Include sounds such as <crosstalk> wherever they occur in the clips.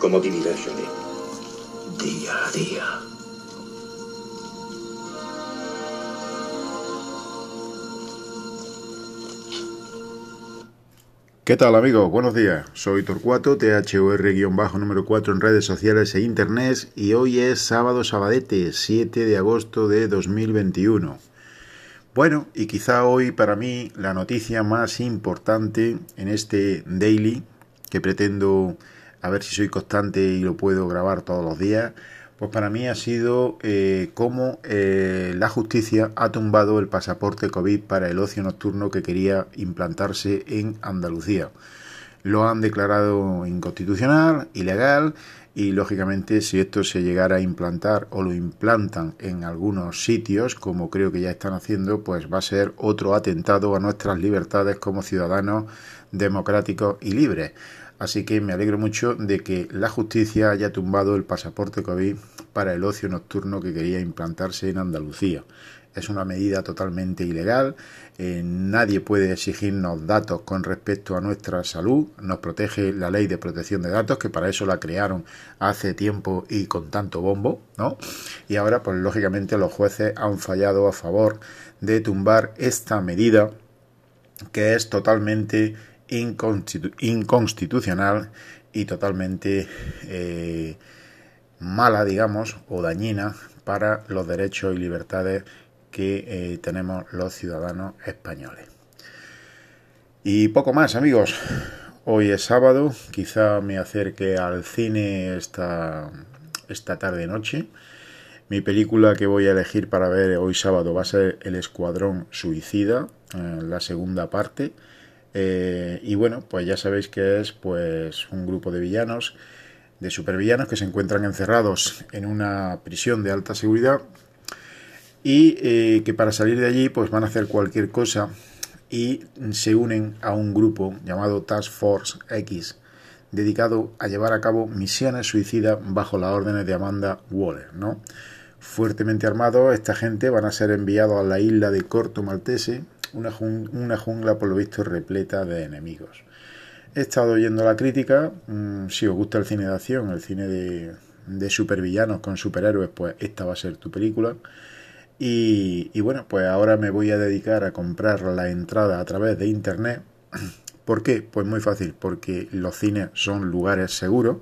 ¿Cómo vivirá Johnny? Día a día. ¿Qué tal amigos? Buenos días. Soy Torcuato, THOR-número 4 en redes sociales e internet y hoy es sábado sabadete, 7 de agosto de 2021. Bueno, y quizá hoy para mí la noticia más importante en este daily que pretendo a ver si soy constante y lo puedo grabar todos los días, pues para mí ha sido eh, cómo eh, la justicia ha tumbado el pasaporte COVID para el ocio nocturno que quería implantarse en Andalucía. Lo han declarado inconstitucional, ilegal y lógicamente si esto se llegara a implantar o lo implantan en algunos sitios, como creo que ya están haciendo, pues va a ser otro atentado a nuestras libertades como ciudadanos democráticos y libres. Así que me alegro mucho de que la justicia haya tumbado el pasaporte COVID para el ocio nocturno que quería implantarse en Andalucía. Es una medida totalmente ilegal, eh, nadie puede exigirnos datos con respecto a nuestra salud, nos protege la ley de protección de datos, que para eso la crearon hace tiempo y con tanto bombo, ¿no? Y ahora, pues lógicamente los jueces han fallado a favor de tumbar esta medida que es totalmente inconstitucional y totalmente eh, mala, digamos, o dañina para los derechos y libertades que eh, tenemos los ciudadanos españoles. Y poco más, amigos. Hoy es sábado, quizá me acerque al cine esta, esta tarde-noche. Mi película que voy a elegir para ver hoy sábado va a ser El Escuadrón Suicida, eh, la segunda parte. Eh, y bueno, pues ya sabéis que es pues un grupo de villanos, de supervillanos que se encuentran encerrados en una prisión de alta seguridad y eh, que para salir de allí pues van a hacer cualquier cosa y se unen a un grupo llamado Task Force X dedicado a llevar a cabo misiones suicidas bajo las órdenes de Amanda Waller, ¿no? Fuertemente armados, esta gente van a ser enviados a la isla de Corto Maltese, una, jungla por lo visto repleta de enemigos. He estado oyendo la crítica, mm, si os gusta el cine de acción, el cine de, de supervillanos con superhéroes, pues esta va a ser tu película. Y, y, bueno, pues ahora me voy a dedicar a comprar la entrada a través de internet. ¿Por qué? Pues muy fácil, porque los cines son lugares seguros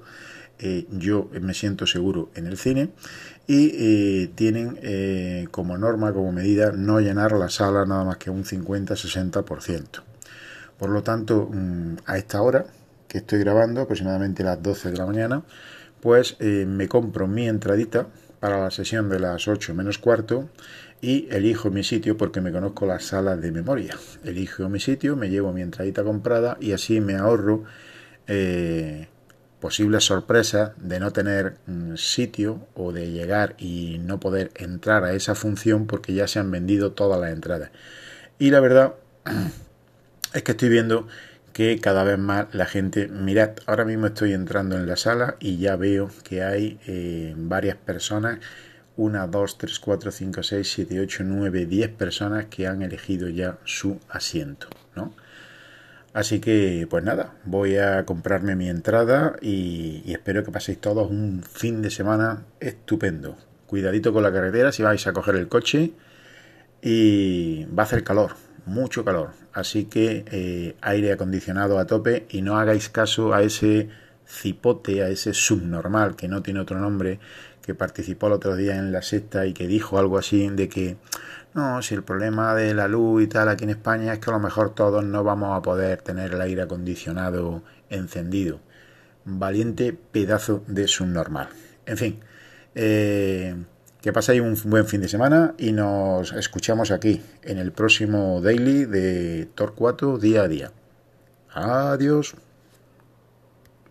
eh, yo me siento seguro en el cine y eh, tienen eh, como norma, como medida, no llenar la sala nada más que un 50-60%. Por lo tanto, mm, a esta hora que estoy grabando, aproximadamente las 12 de la mañana, pues me compro mi entradita para la sesión de las 8 menos cuarto y elijo mi sitio porque me conozco las salas de memoria. Elijo mi sitio, me llevo mi entradita comprada y así me ahorro posibles sorpresas de no tener un sitio o de llegar y no poder entrar a esa función porque ya se han vendido todas las entradas. Y la verdad <clears throat> es que estoy viendo que cada vez más la gente, mirad, ahora mismo estoy entrando en la sala y ya veo que hay eh, varias personas, una, dos, tres, cuatro, cinco, seis, siete, ocho, nueve, diez personas que han elegido ya su asiento, ¿no? Así que, pues nada, voy a comprarme mi entrada y, espero que paséis todos un fin de semana estupendo. Cuidadito con la carretera si vais a coger el coche y va a hacer calor, mucho calor. Así que eh, aire acondicionado a tope y no hagáis caso a ese cipote, a ese subnormal que no tiene otro nombre, que participó el otro día en la sexta y que dijo algo así de que no, si el problema de la luz y tal aquí en España es que a lo mejor todos no vamos a poder tener el aire acondicionado encendido. Valiente pedazo de subnormal. En fin, eh, que paséis un buen fin de semana y nos escuchamos aquí en el próximo daily de Torcuato día a día. Adiós.